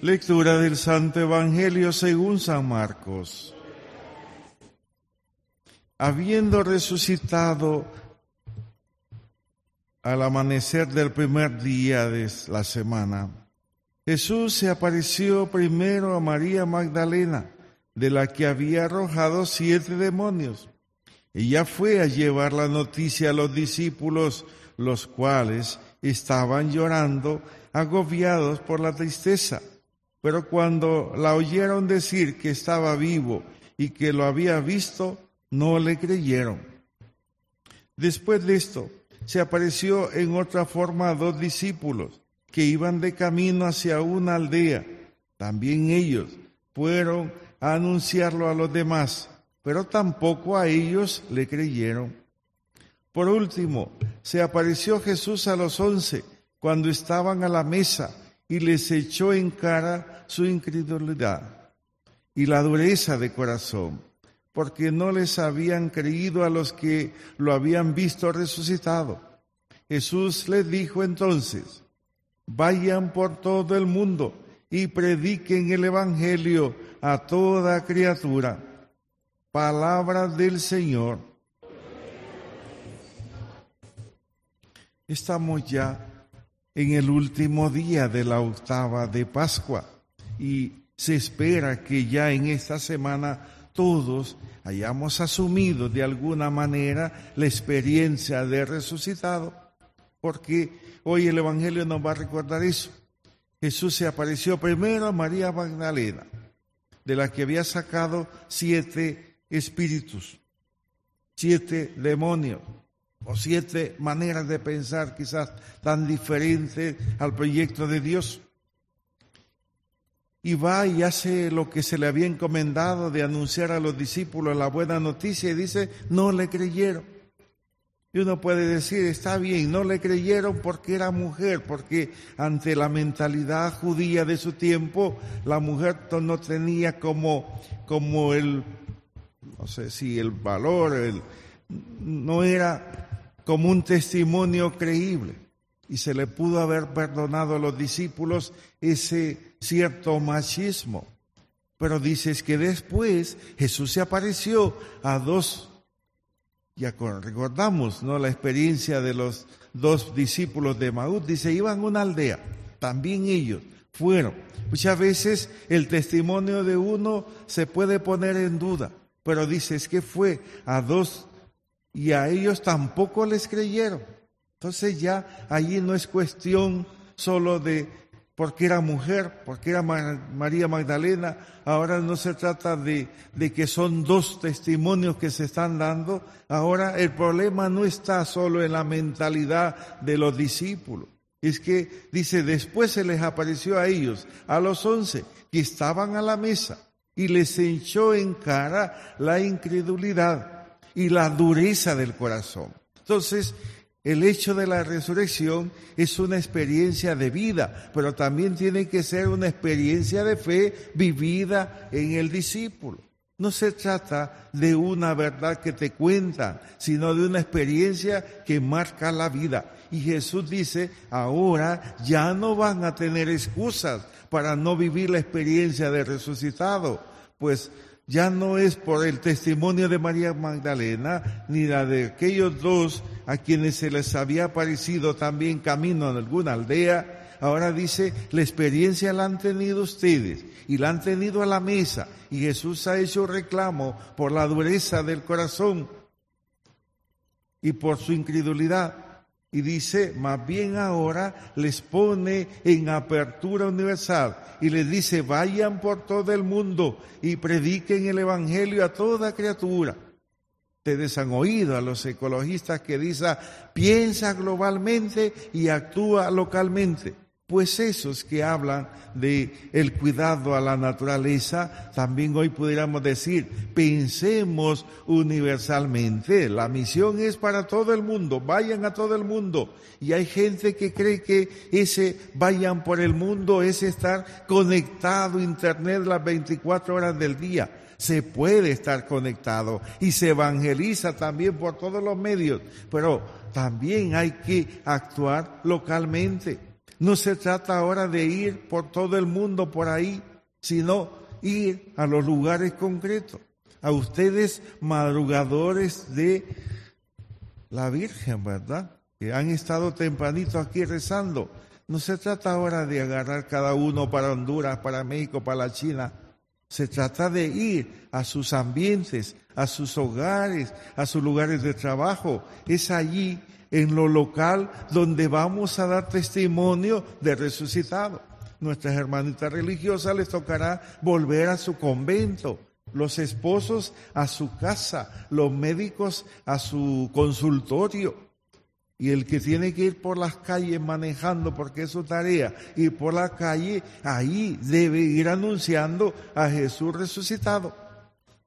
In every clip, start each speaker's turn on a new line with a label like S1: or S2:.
S1: Lectura del Santo Evangelio según San Marcos. Habiendo resucitado al amanecer del primer día de la semana, Jesús se apareció primero a María Magdalena, de la que había arrojado siete demonios. Ella fue a llevar la noticia a los discípulos, los cuales estaban llorando, agobiados por la tristeza. Pero cuando la oyeron decir que estaba vivo y que lo había visto, no le creyeron. Después de esto, se apareció en otra forma a dos discípulos que iban de camino hacia una aldea. También ellos fueron a anunciarlo a los demás, pero tampoco a ellos le creyeron. Por último, se apareció Jesús a los once cuando estaban a la mesa y les echó en cara su incredulidad y la dureza de corazón, porque no les habían creído a los que lo habían visto resucitado. Jesús les dijo entonces, vayan por todo el mundo y prediquen el Evangelio a toda criatura. Palabra del Señor. Estamos ya en el último día de la octava de Pascua y se espera que ya en esta semana todos hayamos asumido de alguna manera la experiencia de resucitado, porque hoy el Evangelio nos va a recordar eso. Jesús se apareció primero a María Magdalena, de la que había sacado siete espíritus, siete demonios o siete maneras de pensar quizás tan diferentes al proyecto de Dios. Y va y hace lo que se le había encomendado de anunciar a los discípulos la buena noticia y dice, no le creyeron. Y uno puede decir, está bien, no le creyeron porque era mujer, porque ante la mentalidad judía de su tiempo, la mujer no tenía como, como el, no sé si el valor, el, no era como un testimonio creíble. Y se le pudo haber perdonado a los discípulos ese cierto machismo. Pero dices que después Jesús se apareció a dos, ya recordamos, ¿no? La experiencia de los dos discípulos de Maús, dice, iban a una aldea, también ellos fueron. Muchas veces el testimonio de uno se puede poner en duda, pero dices que fue a dos y a ellos tampoco les creyeron. Entonces ya allí no es cuestión solo de porque era mujer, porque era María Magdalena, ahora no se trata de, de que son dos testimonios que se están dando, ahora el problema no está solo en la mentalidad de los discípulos, es que dice, después se les apareció a ellos, a los once, que estaban a la mesa, y les echó en cara la incredulidad y la dureza del corazón. Entonces, el hecho de la resurrección es una experiencia de vida, pero también tiene que ser una experiencia de fe vivida en el discípulo. No se trata de una verdad que te cuentan, sino de una experiencia que marca la vida. Y Jesús dice, ahora ya no van a tener excusas para no vivir la experiencia de resucitado, pues ya no es por el testimonio de María Magdalena ni la de aquellos dos a quienes se les había aparecido también camino en alguna aldea. Ahora dice, la experiencia la han tenido ustedes y la han tenido a la mesa y Jesús ha hecho reclamo por la dureza del corazón y por su incredulidad. Y dice, más bien ahora les pone en apertura universal y les dice, vayan por todo el mundo y prediquen el Evangelio a toda criatura. Ustedes han oído a los ecologistas que dicen, piensa globalmente y actúa localmente. Pues esos que hablan de el cuidado a la naturaleza, también hoy pudiéramos decir, pensemos universalmente. La misión es para todo el mundo, vayan a todo el mundo. Y hay gente que cree que ese vayan por el mundo es estar conectado internet las 24 horas del día. Se puede estar conectado y se evangeliza también por todos los medios, pero también hay que actuar localmente. No se trata ahora de ir por todo el mundo por ahí, sino ir a los lugares concretos. A ustedes madrugadores de la Virgen, ¿verdad? Que han estado tempranito aquí rezando. No se trata ahora de agarrar cada uno para Honduras, para México, para la China. Se trata de ir a sus ambientes, a sus hogares, a sus lugares de trabajo. Es allí, en lo local, donde vamos a dar testimonio de resucitado. Nuestras hermanitas religiosas les tocará volver a su convento, los esposos a su casa, los médicos a su consultorio. Y el que tiene que ir por las calles manejando, porque es su tarea, ir por la calle, ahí debe ir anunciando a Jesús resucitado.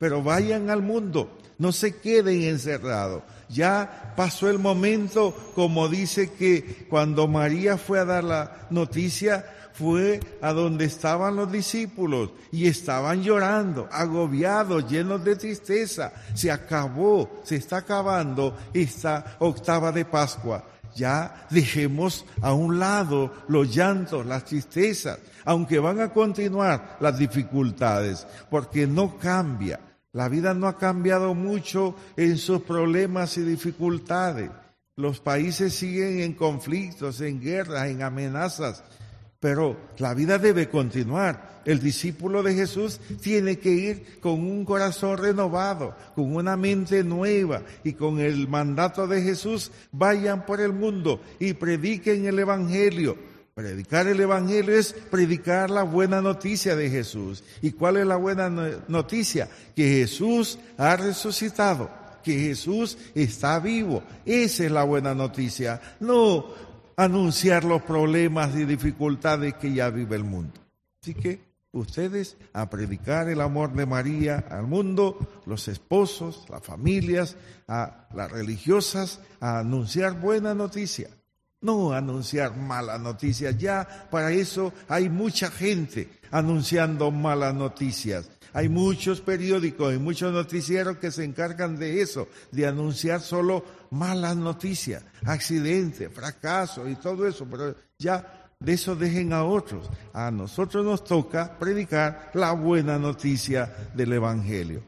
S1: Pero vayan al mundo, no se queden encerrados. Ya pasó el momento, como dice que cuando María fue a dar la noticia, fue a donde estaban los discípulos y estaban llorando, agobiados, llenos de tristeza. Se acabó, se está acabando esta octava de Pascua. Ya dejemos a un lado los llantos, las tristezas, aunque van a continuar las dificultades, porque no cambia. La vida no ha cambiado mucho en sus problemas y dificultades. Los países siguen en conflictos, en guerras, en amenazas, pero la vida debe continuar. El discípulo de Jesús tiene que ir con un corazón renovado, con una mente nueva y con el mandato de Jesús, vayan por el mundo y prediquen el Evangelio. Predicar el Evangelio es predicar la buena noticia de Jesús. ¿Y cuál es la buena noticia? Que Jesús ha resucitado, que Jesús está vivo. Esa es la buena noticia. No anunciar los problemas y dificultades que ya vive el mundo. Así que ustedes a predicar el amor de María al mundo, los esposos, las familias, a las religiosas, a anunciar buena noticia. No anunciar malas noticias. Ya para eso hay mucha gente anunciando malas noticias. Hay muchos periódicos y muchos noticieros que se encargan de eso, de anunciar solo malas noticias, accidentes, fracasos y todo eso, pero ya de eso dejen a otros. A nosotros nos toca predicar la buena noticia del Evangelio.